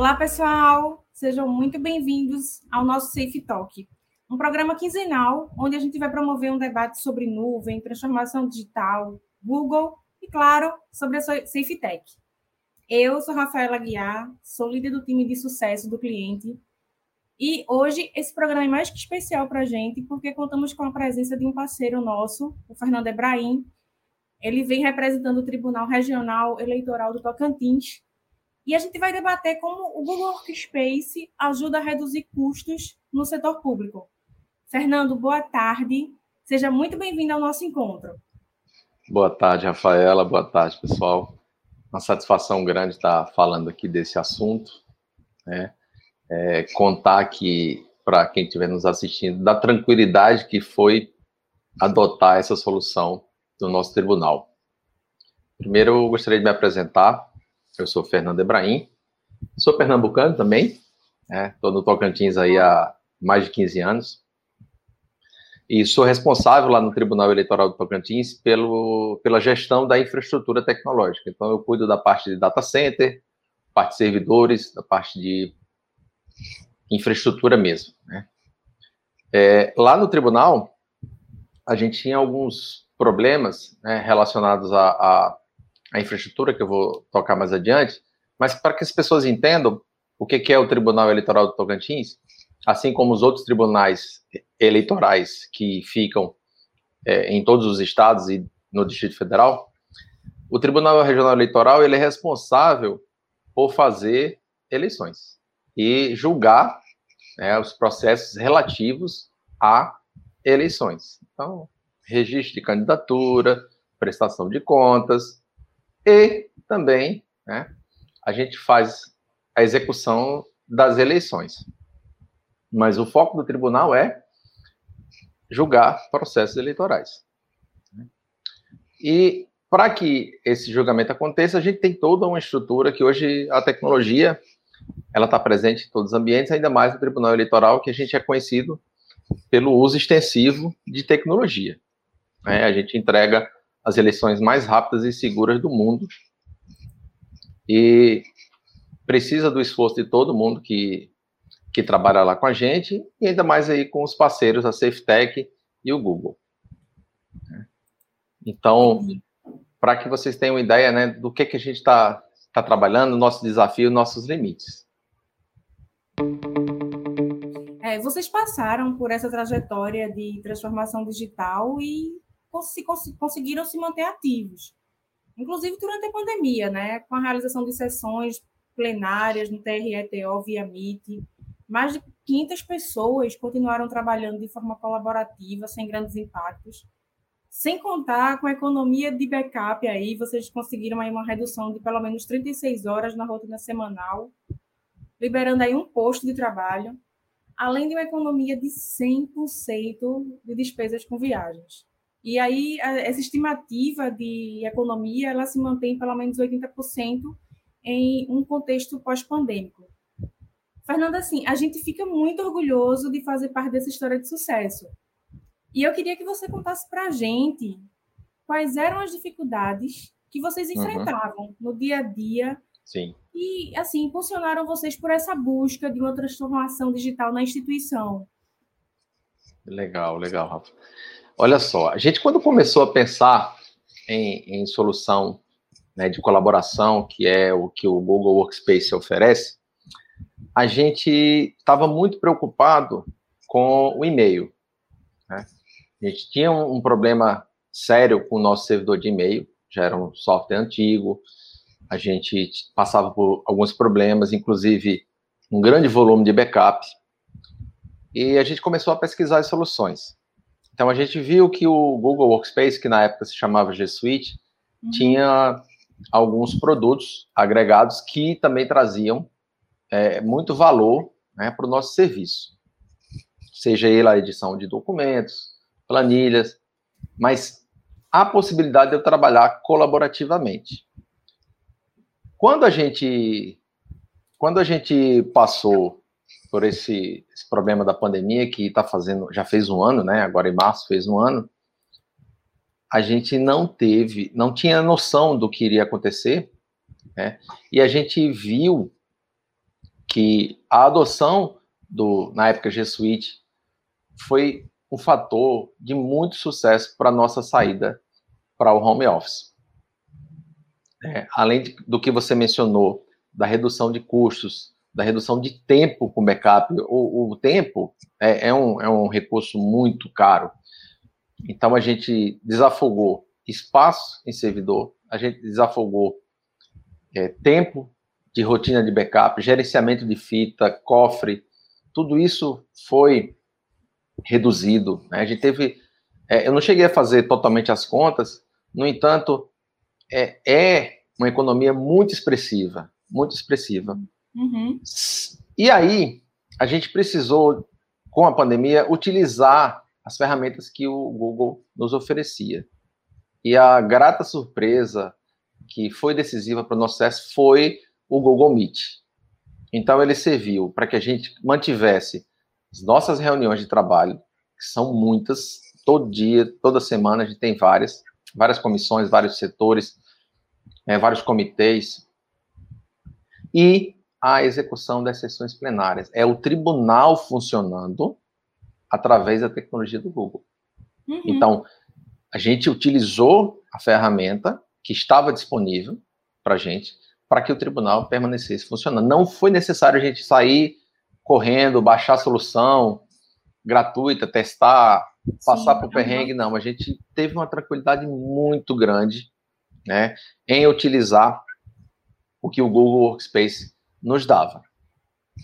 Olá, pessoal! Sejam muito bem-vindos ao nosso Safe Talk, um programa quinzenal onde a gente vai promover um debate sobre nuvem, transformação digital, Google e, claro, sobre a Safe Tech. Eu sou Rafaela Guiar, sou líder do time de sucesso do cliente e hoje esse programa é mais que especial para a gente porque contamos com a presença de um parceiro nosso, o Fernando Ebrahim. Ele vem representando o Tribunal Regional Eleitoral do Tocantins e a gente vai debater como o Google Workspace ajuda a reduzir custos no setor público. Fernando, boa tarde. Seja muito bem-vindo ao nosso encontro. Boa tarde, Rafaela. Boa tarde, pessoal. Uma satisfação grande estar falando aqui desse assunto. Né? É, contar aqui para quem estiver nos assistindo da tranquilidade que foi adotar essa solução do nosso tribunal. Primeiro, eu gostaria de me apresentar. Eu sou Fernando Ebrahim, sou pernambucano também, estou né? no Tocantins aí há mais de 15 anos, e sou responsável lá no Tribunal Eleitoral do Tocantins pelo, pela gestão da infraestrutura tecnológica. Então, eu cuido da parte de data center, parte de servidores, da parte de infraestrutura mesmo. Né? É, lá no tribunal, a gente tinha alguns problemas né, relacionados a, a a infraestrutura, que eu vou tocar mais adiante, mas para que as pessoas entendam o que é o Tribunal Eleitoral do Tocantins, assim como os outros tribunais eleitorais que ficam é, em todos os estados e no Distrito Federal, o Tribunal Regional Eleitoral ele é responsável por fazer eleições e julgar né, os processos relativos a eleições. Então, registro de candidatura, prestação de contas, e também né, a gente faz a execução das eleições. Mas o foco do tribunal é julgar processos eleitorais. E para que esse julgamento aconteça, a gente tem toda uma estrutura que hoje a tecnologia ela está presente em todos os ambientes, ainda mais no Tribunal Eleitoral, que a gente é conhecido pelo uso extensivo de tecnologia. Né? A gente entrega as eleições mais rápidas e seguras do mundo. E precisa do esforço de todo mundo que, que trabalha lá com a gente, e ainda mais aí com os parceiros, a SafeTech e o Google. Então, para que vocês tenham ideia né, do que, que a gente está tá trabalhando, nosso desafio, nossos limites. É, vocês passaram por essa trajetória de transformação digital e se, conseguiram se manter ativos. Inclusive durante a pandemia, né, com a realização de sessões plenárias no TRETO via Meet, mais de 500 pessoas continuaram trabalhando de forma colaborativa, sem grandes impactos. Sem contar com a economia de backup aí, vocês conseguiram aí uma redução de pelo menos 36 horas na rotina semanal, liberando aí um posto de trabalho, além de uma economia de 100% de despesas com viagens. E aí, essa estimativa de economia, ela se mantém pelo menos 80% em um contexto pós-pandêmico. Fernanda, assim, a gente fica muito orgulhoso de fazer parte dessa história de sucesso. E eu queria que você contasse para a gente quais eram as dificuldades que vocês uhum. enfrentavam uhum. no dia a dia Sim. e, assim, impulsionaram vocês por essa busca de uma transformação digital na instituição. Legal, legal, Rafa. Olha só, a gente quando começou a pensar em, em solução né, de colaboração, que é o que o Google Workspace oferece, a gente estava muito preocupado com o e-mail. Né? A gente tinha um, um problema sério com o nosso servidor de e-mail, já era um software antigo, a gente passava por alguns problemas, inclusive um grande volume de backup, e a gente começou a pesquisar as soluções. Então a gente viu que o Google Workspace, que na época se chamava G Suite, uhum. tinha alguns produtos agregados que também traziam é, muito valor né, para o nosso serviço. Seja ele a edição de documentos, planilhas, mas a possibilidade de eu trabalhar colaborativamente. Quando a gente quando a gente passou por esse, esse problema da pandemia que está fazendo, já fez um ano, né? Agora em março fez um ano. A gente não teve, não tinha noção do que iria acontecer, né? E a gente viu que a adoção do, na época, G Suite foi um fator de muito sucesso para nossa saída para o home office. É, além de, do que você mencionou, da redução de custos, da redução de tempo com backup, o, o tempo é, é, um, é um recurso muito caro. Então, a gente desafogou espaço em servidor, a gente desafogou é, tempo de rotina de backup, gerenciamento de fita, cofre, tudo isso foi reduzido. Né? A gente teve. É, eu não cheguei a fazer totalmente as contas, no entanto, é, é uma economia muito expressiva, muito expressiva. Uhum. E aí, a gente precisou, com a pandemia, utilizar as ferramentas que o Google nos oferecia. E a grata surpresa que foi decisiva para o nosso sucesso foi o Google Meet. Então, ele serviu para que a gente mantivesse as nossas reuniões de trabalho, que são muitas, todo dia, toda semana, a gente tem várias, várias comissões, vários setores, é, vários comitês, e a execução das sessões plenárias. É o tribunal funcionando através da tecnologia do Google. Uhum. Então, a gente utilizou a ferramenta que estava disponível para a gente, para que o tribunal permanecesse funcionando. Não foi necessário a gente sair correndo, baixar a solução gratuita, testar, passar por perrengue, não. A gente teve uma tranquilidade muito grande né, em utilizar o que o Google Workspace nos dava,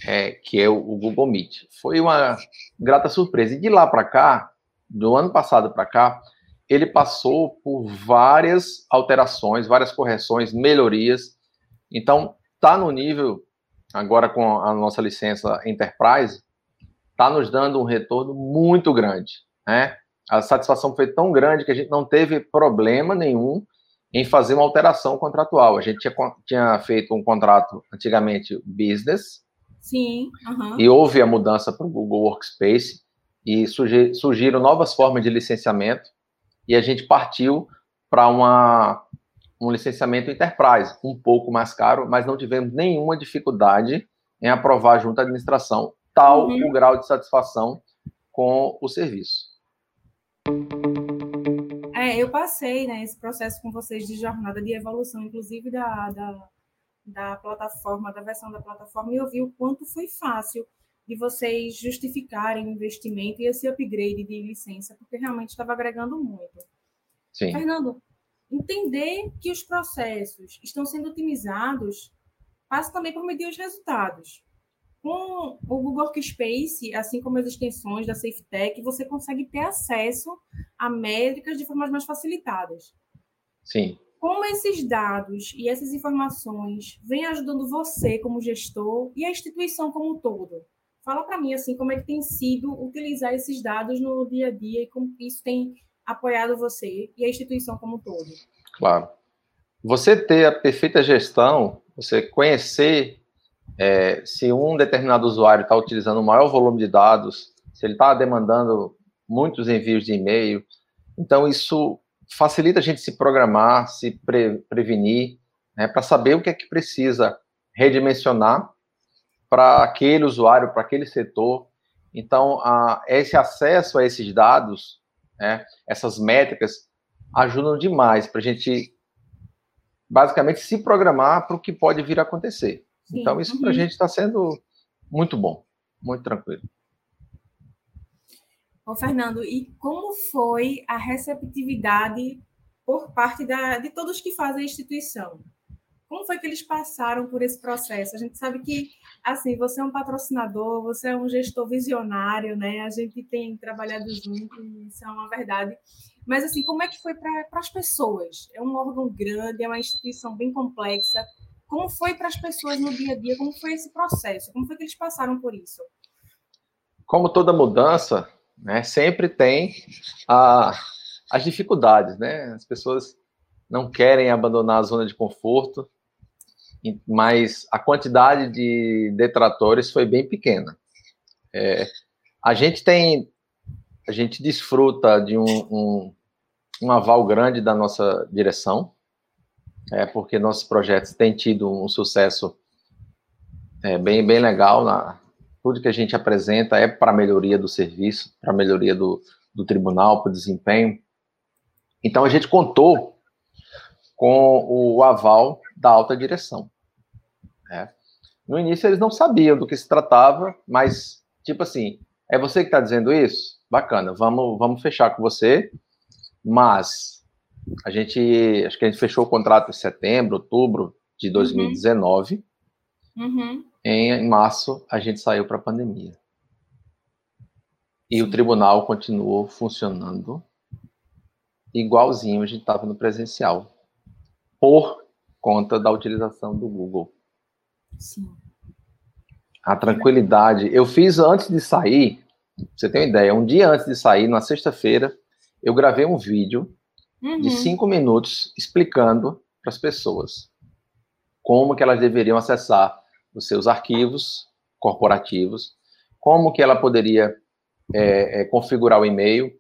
é, que é o, o, Google Meet. Foi uma grata surpresa. E de lá para cá, do ano passado para cá, ele passou por várias alterações, várias correções, melhorias. Então, está no nível, agora com a nossa licença Enterprise, está nos dando um retorno muito grande. Né? A satisfação foi tão grande que a gente não teve problema nenhum em fazer uma alteração contratual. A gente tinha, tinha feito um contrato antigamente business. Sim. Uhum. E houve a mudança para o Google Workspace e surgiram novas formas de licenciamento e a gente partiu para uma um licenciamento enterprise, um pouco mais caro, mas não tivemos nenhuma dificuldade em aprovar junto à administração, tal uhum. o grau de satisfação com o serviço. É, eu passei né, esse processo com vocês de jornada de evolução, inclusive da, da, da plataforma, da versão da plataforma, e eu vi o quanto foi fácil de vocês justificarem o investimento e esse upgrade de licença, porque realmente estava agregando muito. Sim. Fernando, entender que os processos estão sendo otimizados passa também por medir os resultados. Com o Google Workspace, assim como as extensões da SafeTech, você consegue ter acesso a métricas de formas mais facilitadas. Sim. Como esses dados e essas informações vêm ajudando você como gestor e a instituição como um todo? Fala para mim assim como é que tem sido utilizar esses dados no dia a dia e como isso tem apoiado você e a instituição como um todo. Claro. Você ter a perfeita gestão, você conhecer é, se um determinado usuário está utilizando o maior volume de dados, se ele está demandando muitos envios de e-mail, então isso facilita a gente se programar, se pre prevenir, né, para saber o que é que precisa redimensionar para aquele usuário, para aquele setor. Então, a, esse acesso a esses dados, né, essas métricas, ajudam demais para a gente, basicamente, se programar para o que pode vir a acontecer. Sim. Então, isso para a uhum. gente está sendo muito bom, muito tranquilo. Ô, Fernando, e como foi a receptividade por parte da, de todos que fazem a instituição? Como foi que eles passaram por esse processo? A gente sabe que, assim, você é um patrocinador, você é um gestor visionário, né? A gente tem trabalhado junto, isso é uma verdade. Mas, assim, como é que foi para as pessoas? É um órgão grande, é uma instituição bem complexa. Como foi para as pessoas no dia a dia? Como foi esse processo? Como foi que eles passaram por isso? Como toda mudança, né, sempre tem a, as dificuldades, né? As pessoas não querem abandonar a zona de conforto, mas a quantidade de detratores foi bem pequena. É, a gente tem, a gente desfruta de um, um, um aval grande da nossa direção, é, porque nossos projetos têm tido um sucesso é bem, bem legal. Na, tudo que a gente apresenta é para melhoria do serviço, para melhoria do, do tribunal, para o desempenho. Então, a gente contou com o aval da alta direção. Né? No início, eles não sabiam do que se tratava, mas, tipo assim, é você que está dizendo isso? Bacana, vamos, vamos fechar com você, mas a gente, acho que a gente fechou o contrato em setembro, outubro de 2019. Uhum. Uhum. Em, em março, a gente saiu para a pandemia. E o tribunal continuou funcionando igualzinho a gente estava no presencial, por conta da utilização do Google. Sim. A tranquilidade. Eu fiz antes de sair, você tem uma ideia, um dia antes de sair, na sexta-feira, eu gravei um vídeo uhum. de cinco minutos explicando para as pessoas como que elas deveriam acessar os seus arquivos corporativos, como que ela poderia é, é, configurar o e-mail.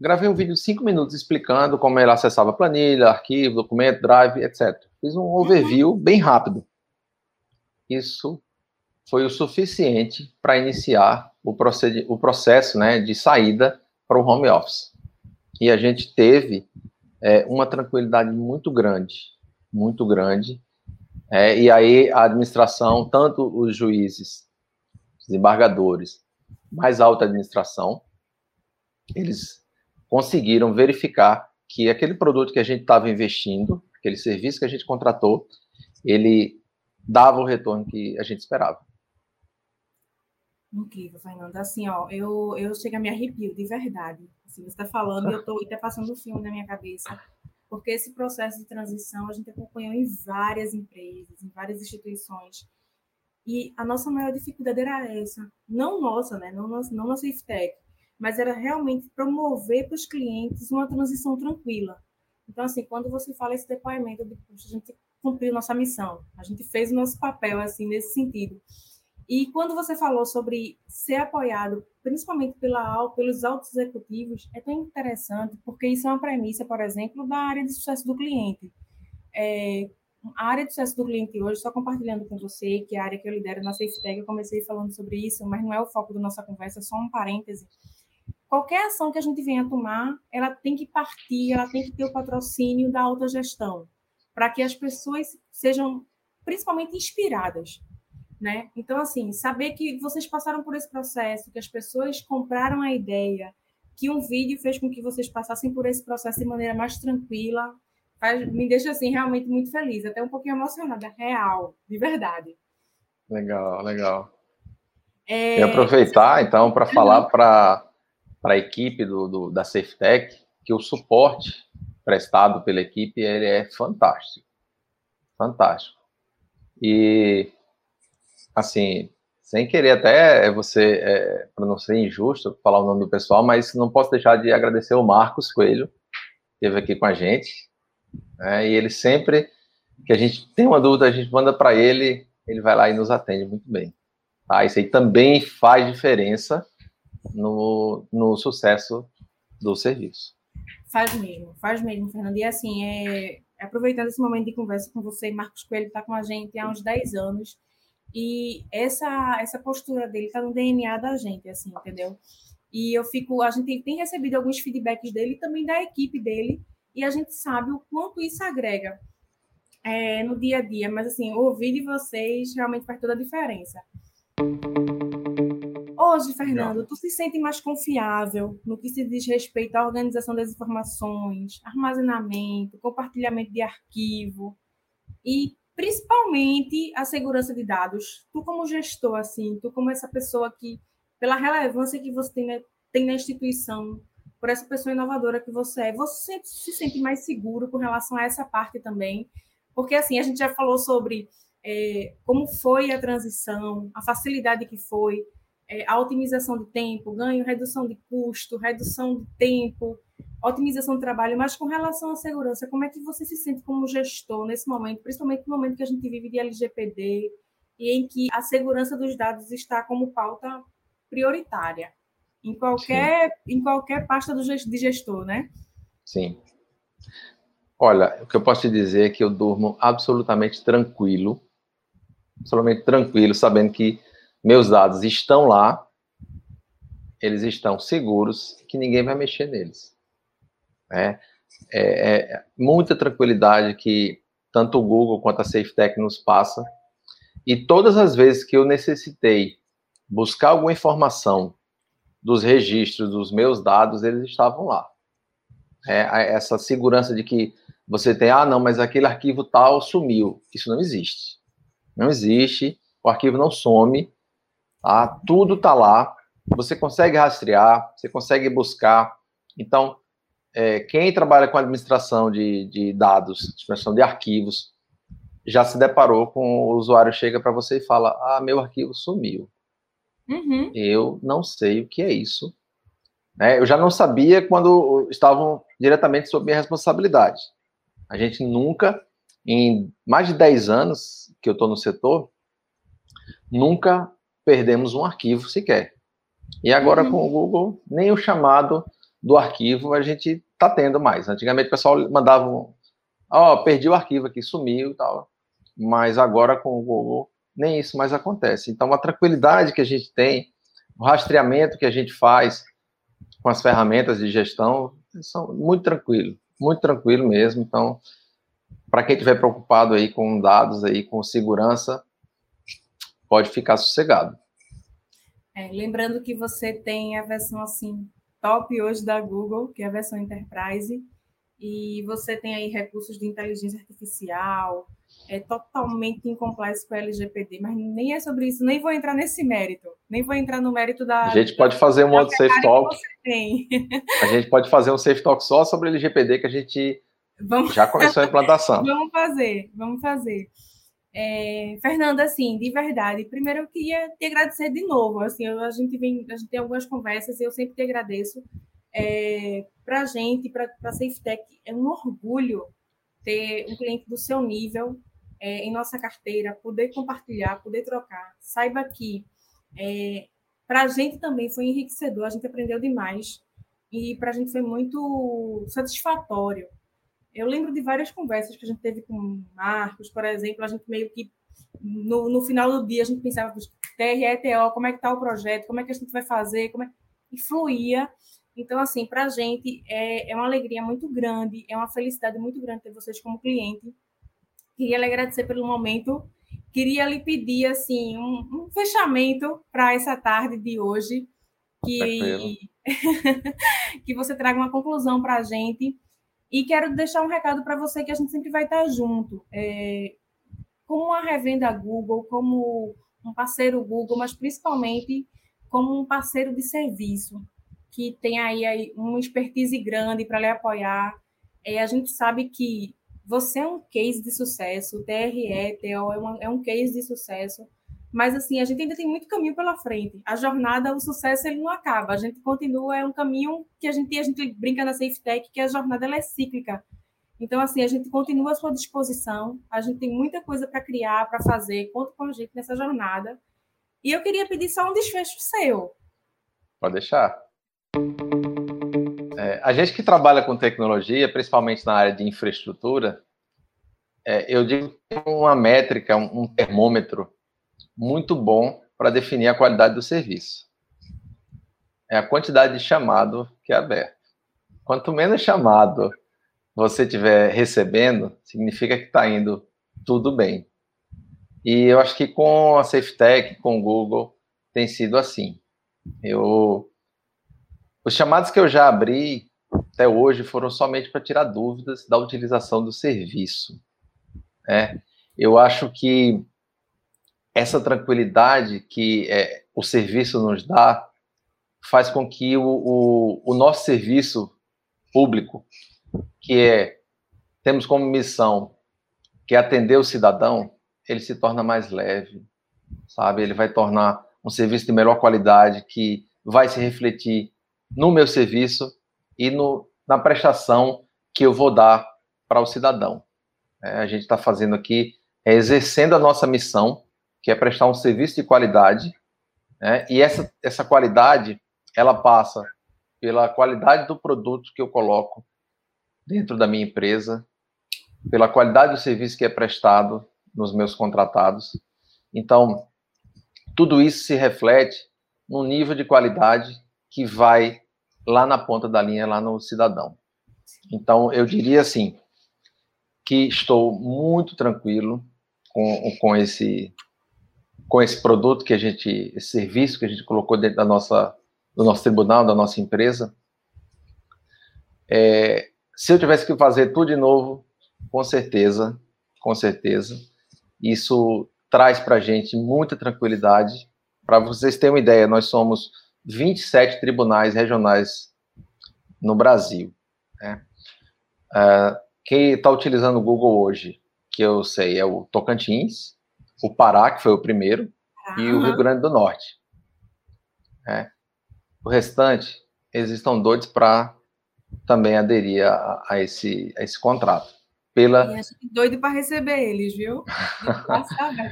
Gravei um vídeo de cinco minutos explicando como ela acessava planilha, arquivo, documento, drive, etc. Fiz um overview uhum. bem rápido. Isso foi o suficiente para iniciar o, o processo né, de saída para o home office. E a gente teve é, uma tranquilidade muito grande, muito grande. É, e aí a administração, tanto os juízes, os embargadores, mais alta administração, eles conseguiram verificar que aquele produto que a gente estava investindo, aquele serviço que a gente contratou, ele dava o retorno que a gente esperava. Incrível, Fernanda. Assim, ó, eu, eu chego a me arrepio, de verdade. Assim, você está falando eu estou até passando um filme na minha cabeça. Porque esse processo de transição a gente acompanhou em várias empresas, em várias instituições. E a nossa maior dificuldade era essa. Não nossa, né? Não, não na SafeTech, mas era realmente promover para os clientes uma transição tranquila. Então, assim, quando você fala esse depoimento, de, a gente cumpriu nossa missão, a gente fez o nosso papel, assim, nesse sentido. E quando você falou sobre ser apoiado, principalmente pela, pelos altos executivos, é tão interessante, porque isso é uma premissa, por exemplo, da área de sucesso do cliente. É, a área de sucesso do cliente hoje, só compartilhando com você, que é a área que eu lidero na SafeTech, eu comecei falando sobre isso, mas não é o foco da nossa conversa, é só um parêntese. Qualquer ação que a gente venha tomar, ela tem que partir, ela tem que ter o patrocínio da autogestão, para que as pessoas sejam principalmente inspiradas né? Então, assim, saber que vocês passaram por esse processo, que as pessoas compraram a ideia, que um vídeo fez com que vocês passassem por esse processo de maneira mais tranquila, faz, me deixa, assim, realmente muito feliz, até um pouquinho emocionada, real, de verdade. Legal, legal. É... E aproveitar, então, para falar para a equipe do, do, da SafeTech que o suporte prestado pela equipe ele é fantástico. Fantástico. E assim, sem querer até é você, é, para não ser injusto, falar o nome do pessoal, mas não posso deixar de agradecer o Marcos Coelho, que esteve aqui com a gente, né, e ele sempre que a gente tem uma dúvida, a gente manda para ele, ele vai lá e nos atende muito bem. Tá? Isso aí também faz diferença no, no sucesso do serviço. Faz mesmo, faz mesmo, Fernando. E assim, é, aproveitando esse momento de conversa com você, Marcos Coelho está com a gente há uns 10 anos, e essa essa postura dele está no DNA da gente, assim, entendeu? E eu fico, a gente tem recebido alguns feedbacks dele também da equipe dele, e a gente sabe o quanto isso agrega é, no dia a dia. Mas assim, ouvir de vocês realmente faz toda a diferença. Hoje, Fernando, tu se sente mais confiável no que se diz respeito à organização das informações, armazenamento, compartilhamento de arquivo e principalmente a segurança de dados. Tu como gestor, assim, tu como essa pessoa que, pela relevância que você tem, tem na instituição, por essa pessoa inovadora que você é, você se sente mais seguro com relação a essa parte também? Porque, assim, a gente já falou sobre é, como foi a transição, a facilidade que foi, é, a otimização de tempo, ganho, redução de custo, redução de tempo, otimização do trabalho, mas com relação à segurança, como é que você se sente como gestor nesse momento, principalmente no momento que a gente vive de LGPD e em que a segurança dos dados está como pauta prioritária em qualquer Sim. em qualquer pasta do, de gestor, né? Sim. Olha, o que eu posso te dizer é que eu durmo absolutamente tranquilo absolutamente tranquilo, sabendo que meus dados estão lá, eles estão seguros, que ninguém vai mexer neles. É, é, é muita tranquilidade que tanto o Google quanto a SafeTech nos passa. E todas as vezes que eu necessitei buscar alguma informação dos registros dos meus dados, eles estavam lá. É, essa segurança de que você tem, ah, não, mas aquele arquivo tal sumiu. Isso não existe. Não existe, o arquivo não some, tá? tudo está lá, você consegue rastrear, você consegue buscar. Então, é, quem trabalha com administração de, de dados, administração de arquivos, já se deparou com o usuário chega para você e fala: Ah, meu arquivo sumiu. Uhum. Eu não sei o que é isso. Né? Eu já não sabia quando estavam diretamente sob minha responsabilidade. A gente nunca, em mais de 10 anos que eu estou no setor, nunca perdemos um arquivo sequer. E agora uhum. com o Google, nem o chamado do arquivo a gente está tendo mais. Antigamente o pessoal mandava, ó, oh, perdi o arquivo aqui, sumiu e tal. Mas agora com o Google, nem isso mais acontece. Então, a tranquilidade que a gente tem, o rastreamento que a gente faz com as ferramentas de gestão, são muito tranquilo, muito tranquilo mesmo. Então, para quem estiver preocupado aí com dados aí, com segurança, pode ficar sossegado. É, lembrando que você tem a versão assim top hoje da Google, que é a versão Enterprise, e você tem aí recursos de inteligência artificial, é totalmente em compliance com a LGPD, mas nem é sobre isso, nem vou entrar nesse mérito, nem vou entrar no mérito da. A gente pode fazer um outro Safe Talk. A gente pode fazer um Safe Talk só sobre LGPD que a gente vamos... já começou a implantação. vamos fazer, vamos fazer. É, Fernanda, assim, de verdade, primeiro eu queria te agradecer de novo. Assim, eu, a gente vem, a gente tem algumas conversas e eu sempre te agradeço. É, para a gente, para a SafeTech, é um orgulho ter um cliente do seu nível é, em nossa carteira, poder compartilhar, poder trocar. Saiba que é, para a gente também foi enriquecedor, a gente aprendeu demais e para a gente foi muito satisfatório eu lembro de várias conversas que a gente teve com Marcos, por exemplo, a gente meio que no, no final do dia a gente pensava, TRETO, como é que está o projeto, como é que a gente vai fazer, como é... e fluía. Então, assim, para a gente é, é uma alegria muito grande, é uma felicidade muito grande ter vocês como cliente. Queria lhe agradecer pelo momento. Queria lhe pedir, assim, um, um fechamento para essa tarde de hoje, que, que você traga uma conclusão para a gente e quero deixar um recado para você que a gente sempre vai estar junto. É, como uma revenda Google, como um parceiro Google, mas principalmente como um parceiro de serviço, que tem aí, aí uma expertise grande para lhe apoiar. É, a gente sabe que você é um case de sucesso, o TRE, TO é, uma, é um case de sucesso, mas assim, a gente ainda tem muito caminho pela frente. A jornada, o sucesso, ele não acaba. A gente continua, é um caminho que a gente, a gente brinca na Safe Tech, que a jornada ela é cíclica. Então, assim, a gente continua à sua disposição, a gente tem muita coisa para criar, para fazer, conta com a gente nessa jornada. E eu queria pedir só um desfecho seu. Pode deixar. É, a gente que trabalha com tecnologia, principalmente na área de infraestrutura, é, eu digo que uma métrica, um, um termômetro muito bom para definir a qualidade do serviço. É a quantidade de chamado que é aberto. Quanto menos chamado você estiver recebendo, significa que está indo tudo bem. E eu acho que com a SafeTech, com o Google, tem sido assim. Eu, os chamados que eu já abri até hoje foram somente para tirar dúvidas da utilização do serviço. É, eu acho que essa tranquilidade que é, o serviço nos dá faz com que o, o, o, nosso serviço público, que é temos como missão que é atender o cidadão, ele se torna mais leve, sabe? Ele vai tornar um serviço de melhor qualidade que vai se refletir no meu serviço e no, na prestação que eu vou dar para o cidadão. É, a gente está fazendo aqui, é exercendo a nossa missão que é prestar um serviço de qualidade, né? e essa, essa qualidade, ela passa pela qualidade do produto que eu coloco dentro da minha empresa, pela qualidade do serviço que é prestado nos meus contratados, Então, tudo isso se reflete no nível de qualidade que vai lá na ponta da linha, lá no cidadão. Então, eu diria assim, que estou muito tranquilo com, com esse com esse produto que a gente, esse serviço que a gente colocou dentro da nossa, do nosso tribunal, da nossa empresa. É, se eu tivesse que fazer tudo de novo, com certeza, com certeza, isso traz para a gente muita tranquilidade. Para vocês terem uma ideia, nós somos 27 tribunais regionais no Brasil. Né? Uh, quem está utilizando o Google hoje, que eu sei, é o Tocantins, o Pará, que foi o primeiro, ah. e o Rio Grande do Norte. É. O restante, eles estão doidos para também aderir a, a, esse, a esse contrato. Pela... doido para receber eles, viu?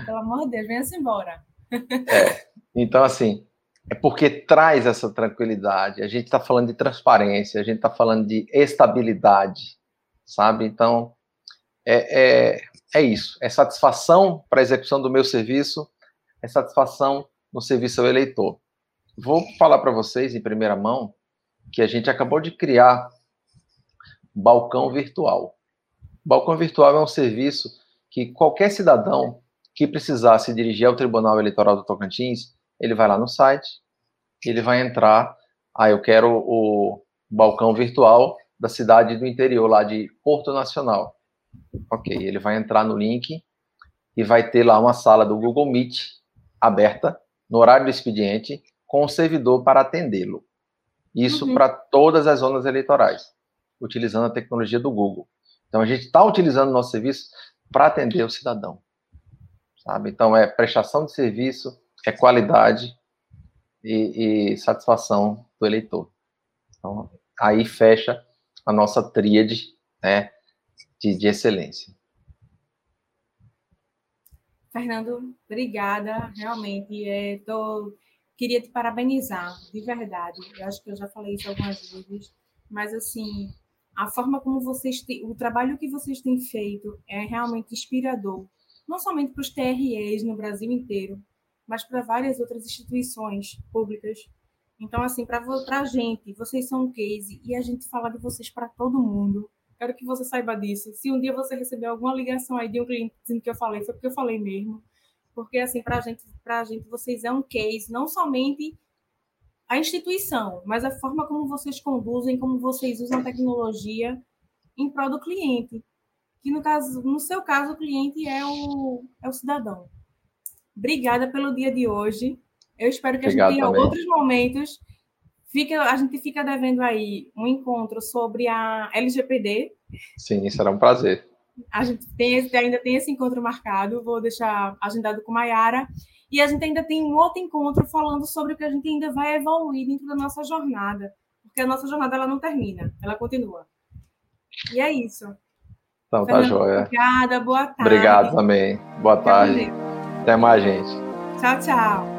pelo amor de Deus, venha-se embora. É. Então, assim, é porque traz essa tranquilidade. A gente está falando de transparência, a gente está falando de estabilidade, sabe? Então, é, é, é isso. É satisfação para a execução do meu serviço, é satisfação no serviço ao eleitor. Vou falar para vocês em primeira mão que a gente acabou de criar balcão virtual. Balcão virtual é um serviço que qualquer cidadão que precisar se dirigir ao Tribunal Eleitoral do Tocantins, ele vai lá no site, ele vai entrar, ah, eu quero o balcão virtual da cidade do interior, lá de Porto Nacional. Ok, ele vai entrar no link e vai ter lá uma sala do Google Meet aberta no horário do expediente com o servidor para atendê-lo. Isso uhum. para todas as zonas eleitorais, utilizando a tecnologia do Google. Então a gente está utilizando o nosso serviço para atender o cidadão, sabe? Então é prestação de serviço, é qualidade e, e satisfação do eleitor. Então aí fecha a nossa tríade, né? De, de excelência. Fernando, obrigada. Realmente, é, tô, queria te parabenizar, de verdade. Eu acho que eu já falei isso algumas vezes, mas assim, a forma como vocês têm, o trabalho que vocês têm feito é realmente inspirador, não somente para os TREs no Brasil inteiro, mas para várias outras instituições públicas. Então, assim, para a gente, vocês são um case e a gente fala de vocês para todo mundo. Quero que você saiba disso. Se um dia você receber alguma ligação aí de um cliente dizendo que eu falei, foi porque eu falei mesmo. Porque, assim, para gente, a gente, vocês é um case, não somente a instituição, mas a forma como vocês conduzem, como vocês usam a tecnologia em prol do cliente. Que, no, caso, no seu caso, o cliente é o, é o cidadão. Obrigada pelo dia de hoje. Eu espero que Obrigado a gente tenha também. outros momentos Fica, a gente fica devendo aí um encontro sobre a LGPD. Sim, será um prazer. A gente tem esse, ainda tem esse encontro marcado, vou deixar agendado com Maiara. E a gente ainda tem um outro encontro falando sobre o que a gente ainda vai evoluir dentro da nossa jornada. Porque a nossa jornada ela não termina, ela continua. E é isso. Então, tá joia. Obrigada, boa tarde. Obrigado também. Boa tarde. Até mais, gente. Tchau, tchau.